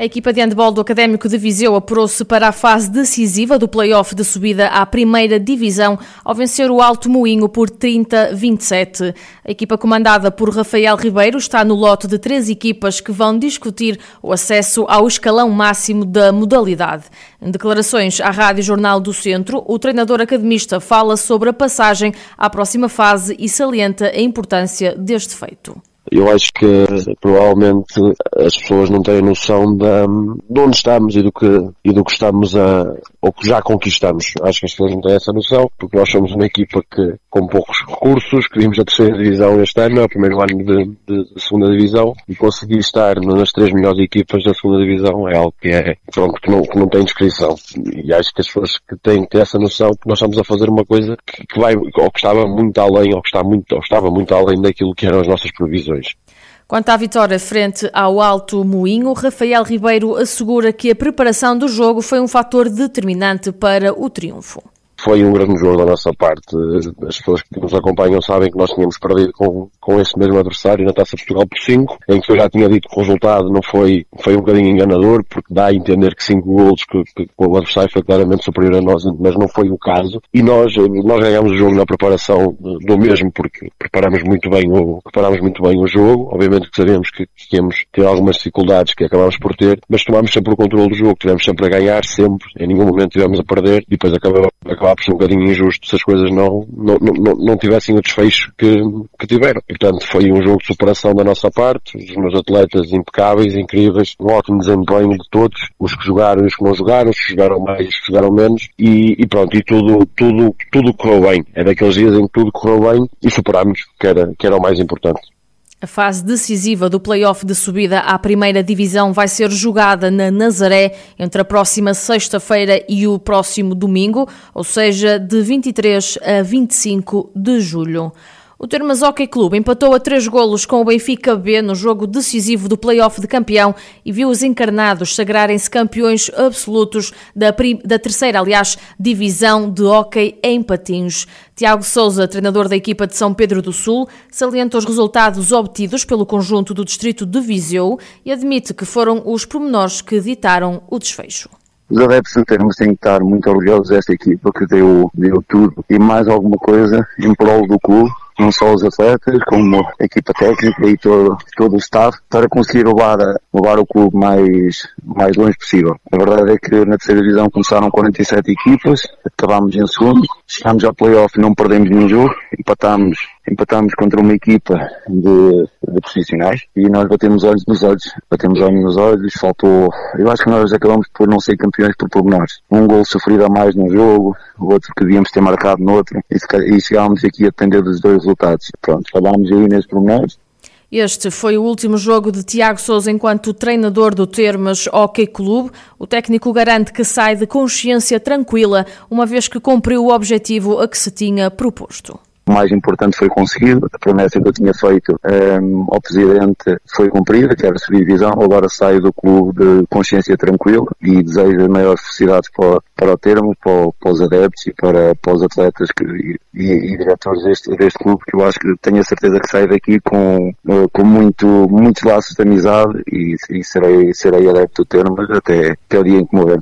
A equipa de handball do Académico de Viseu apurou-se para a fase decisiva do play-off de subida à primeira divisão ao vencer o Alto Moinho por 30-27. A equipa comandada por Rafael Ribeiro está no lote de três equipas que vão discutir o acesso ao escalão máximo da modalidade. Em declarações à Rádio Jornal do Centro, o treinador academista fala sobre a passagem à próxima fase e salienta a importância deste feito. Eu acho que provavelmente as pessoas não têm noção de, de onde estamos e do que, e do que estamos a, ou que já conquistamos. Acho que as pessoas não têm essa noção, porque nós somos uma equipa que, com poucos recursos, que vimos a terceira divisão este ano, é o primeiro ano de, de, de, segunda divisão, e conseguir estar nas três melhores equipas da segunda divisão é algo que é, pronto, que não, que não tem descrição. E acho que as pessoas que têm que ter essa noção que nós estamos a fazer uma coisa que, que vai, ou que estava muito além, ou que está muito, ou estava muito além daquilo que eram as nossas previsões. Quanto à vitória frente ao Alto Moinho, Rafael Ribeiro assegura que a preparação do jogo foi um fator determinante para o triunfo. Foi um grande jogo da nossa parte. As pessoas que nos acompanham sabem que nós tínhamos perdido com, com esse mesmo adversário na Taça Portugal por 5, em que eu já tinha dito que o resultado não foi, foi um bocadinho enganador, porque dá a entender que 5 golos que, que, o adversário foi claramente superior a nós, mas não foi o caso. E nós, nós ganhamos o jogo na preparação do mesmo, porque preparamos muito bem o, preparamos muito bem o jogo. Obviamente que sabemos que, que íamos ter algumas dificuldades que acabámos por ter, mas tomámos sempre o controle do jogo, tivemos sempre a ganhar, sempre, em nenhum momento tivemos a perder, e depois acabamos, acabava por ser um bocadinho injusto se as coisas não, não, não, não tivessem o desfecho que, que tiveram. E, portanto, foi um jogo de superação da nossa parte, os meus atletas impecáveis, incríveis, um ótimo desempenho de todos, os que jogaram e os que não jogaram, os que jogaram mais os que jogaram menos, e, e pronto, e tudo, tudo, tudo correu bem. É daqueles dias em que tudo correu bem e superámos, que era, que era o mais importante. A fase decisiva do play-off de subida à primeira divisão vai ser jogada na Nazaré entre a próxima sexta-feira e o próximo domingo, ou seja, de 23 a 25 de julho. O Termas Hockey Clube empatou a três golos com o Benfica B no jogo decisivo do play-off de campeão e viu os encarnados sagrarem-se campeões absolutos da, da terceira, aliás, divisão de hockey em patins. Tiago Souza, treinador da equipa de São Pedro do Sul, salienta os resultados obtidos pelo conjunto do distrito de Viseu e admite que foram os pormenores que ditaram o desfecho. Os adeptos de termos têm que estar muito orgulhosos desta equipa que deu, deu tudo e mais alguma coisa em prol do clube não só os atletas, como a equipa técnica e todo, todo o staff, para conseguir levar, levar o clube mais, mais longe possível. A verdade é que na terceira divisão começaram 47 equipas, acabámos em segundo, chegámos ao playoff e não perdemos nenhum jogo, empatámos empatámos contra uma equipa de, de, profissionais e nós batemos olhos nos olhos, batemos olhos nos olhos, faltou, eu acho que nós acabamos por não ser campeões por pormenores. Um gol sofrido a mais num jogo, o outro que devíamos ter marcado no outro e, e chegámos aqui a depender dos dois resultados. Pronto, falámos aí nesses pormenores. Este foi o último jogo de Tiago Souza enquanto treinador do Termas Hockey Clube. O técnico garante que sai de consciência tranquila, uma vez que cumpriu o objetivo a que se tinha proposto. O mais importante foi conseguido, a promessa que eu tinha feito um, ehm, ao Presidente foi cumprida, que era subir divisão, agora saio do clube de consciência tranquila e desejo as maiores felicidades para, para o termo, para, para, os adeptos e para, para os atletas que, e, e, diretores deste, deste clube, que eu acho que tenho a certeza que saio daqui com, eh, com muito, muitos laços de amizade e, e serei, serei adepto do termo até, até o dia em que morrer.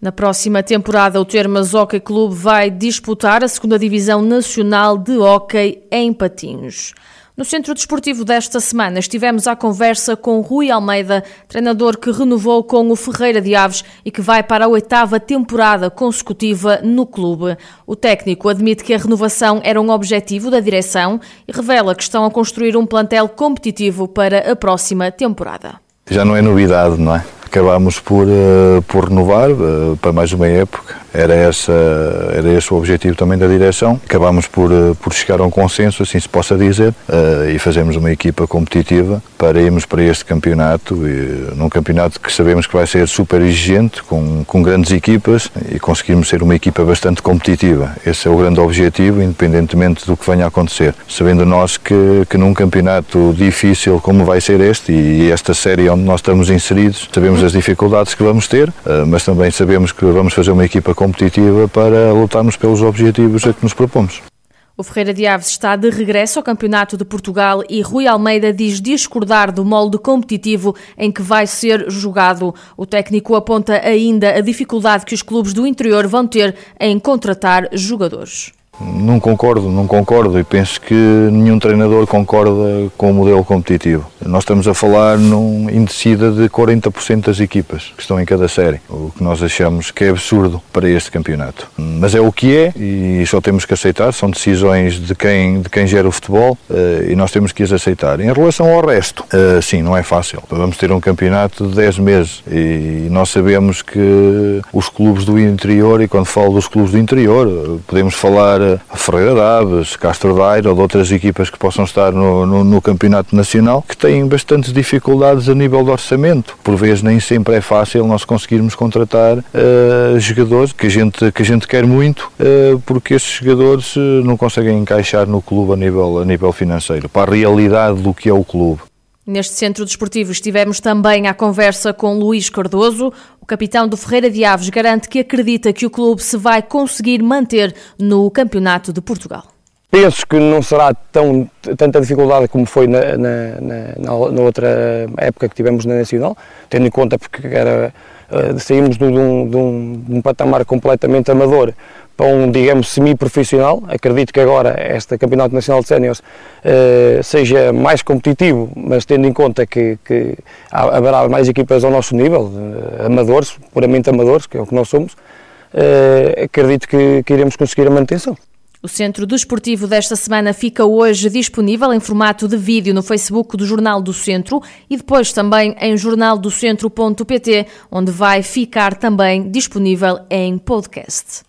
Na próxima temporada, o Termas Hockey Clube vai disputar a segunda Divisão Nacional de Hockey em Patins. No Centro Desportivo desta semana estivemos à conversa com Rui Almeida, treinador que renovou com o Ferreira de Aves e que vai para a oitava temporada consecutiva no clube. O técnico admite que a renovação era um objetivo da direção e revela que estão a construir um plantel competitivo para a próxima temporada. Já não é novidade, não é? Acabámos por, uh, por renovar uh, para mais uma época era, essa, era esse o objetivo também da direção. Acabámos por, eh, por chegar a um consenso, assim se possa dizer, uh, e fazemos uma equipa competitiva para irmos para este campeonato, e, num campeonato que sabemos que vai ser super exigente, com, com grandes equipas, e conseguirmos ser uma equipa bastante competitiva. Esse é o grande objetivo, independentemente do que venha a acontecer. Sabendo nós que, que num campeonato difícil como vai ser este, e esta série onde nós estamos inseridos, sabemos as dificuldades que vamos ter, uh, mas também sabemos que vamos fazer uma equipa competitiva para lutarmos pelos objetivos a que nos propomos. O Ferreira de Aves está de regresso ao Campeonato de Portugal e Rui Almeida diz discordar do molde competitivo em que vai ser jogado. O técnico aponta ainda a dificuldade que os clubes do interior vão ter em contratar jogadores. Não concordo, não concordo e penso que nenhum treinador concorda com o modelo competitivo. Nós estamos a falar num indecida de 40% das equipas que estão em cada série, o que nós achamos que é absurdo para este campeonato. Mas é o que é e só temos que aceitar, são decisões de quem, de quem gera o futebol eh, e nós temos que as aceitar. Em relação ao resto, eh, sim, não é fácil. Vamos ter um campeonato de 10 meses e nós sabemos que os clubes do interior, e quando falo dos clubes do interior, podemos falar Ferreira Daves, Castro Daire ou de outras equipas que possam estar no, no, no, Campeonato Nacional que têm bastantes dificuldades a nível de orçamento. Por vezes nem sempre é fácil nós conseguirmos contratar uh, jogadores que a gente, que a gente quer muito uh, porque esses jogadores uh, não conseguem encaixar no clube a nível, a nível financeiro, para a realidade do que é o clube. Neste centro desportivo estivemos também à conversa com Luís Cardoso. O capitão do Ferreira de Aves garante que acredita que o clube se vai conseguir manter no Campeonato de Portugal. Penso que não será tão, tanta dificuldade como foi na, na, na, na outra época que tivemos na Nacional, tendo em conta porque era, uh, saímos de um, de, um, de um patamar completamente amador para um, digamos, semi-profissional. Acredito que agora este Campeonato Nacional de Séniores uh, seja mais competitivo, mas tendo em conta que, que haverá mais equipas ao nosso nível, uh, amadores, puramente amadores, que é o que nós somos, uh, acredito que, que iremos conseguir a manutenção. O Centro Desportivo desta semana fica hoje disponível em formato de vídeo no Facebook do Jornal do Centro e depois também em jornaldocentro.pt, onde vai ficar também disponível em podcast.